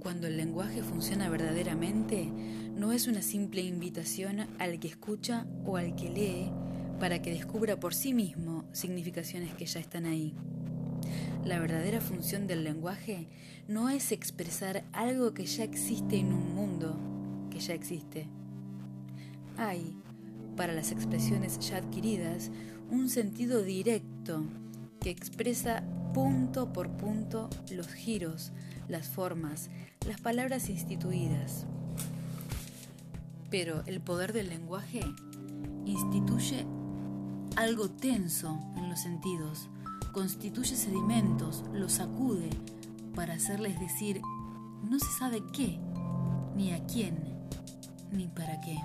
Cuando el lenguaje funciona verdaderamente, no es una simple invitación al que escucha o al que lee para que descubra por sí mismo significaciones que ya están ahí. La verdadera función del lenguaje no es expresar algo que ya existe en un mundo que ya existe. Hay, para las expresiones ya adquiridas, un sentido directo expresa punto por punto los giros, las formas, las palabras instituidas. Pero el poder del lenguaje instituye algo tenso en los sentidos, constituye sedimentos, los sacude para hacerles decir no se sabe qué, ni a quién, ni para qué.